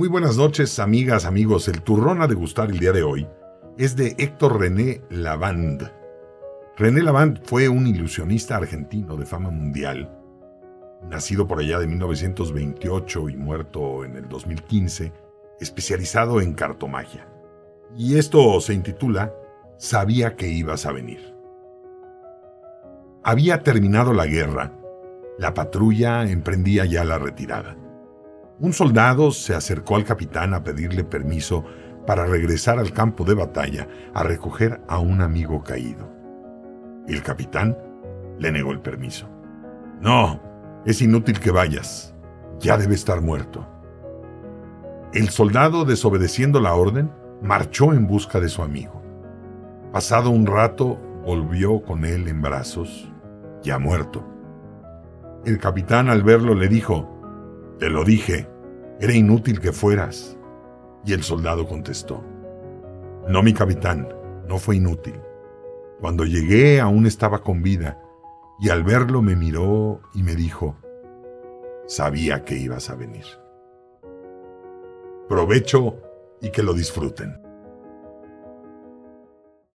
Muy buenas noches, amigas, amigos. El turrón a degustar el día de hoy es de Héctor René Lavand. René Lavand fue un ilusionista argentino de fama mundial, nacido por allá de 1928 y muerto en el 2015, especializado en cartomagia. Y esto se intitula Sabía que ibas a venir. Había terminado la guerra. La patrulla emprendía ya la retirada. Un soldado se acercó al capitán a pedirle permiso para regresar al campo de batalla a recoger a un amigo caído. El capitán le negó el permiso. No, es inútil que vayas. Ya debe estar muerto. El soldado, desobedeciendo la orden, marchó en busca de su amigo. Pasado un rato, volvió con él en brazos, ya muerto. El capitán al verlo le dijo, Te lo dije, era inútil que fueras. Y el soldado contestó, No, mi capitán, no fue inútil. Cuando llegué aún estaba con vida, y al verlo me miró y me dijo, Sabía que ibas a venir. Provecho y que lo disfruten.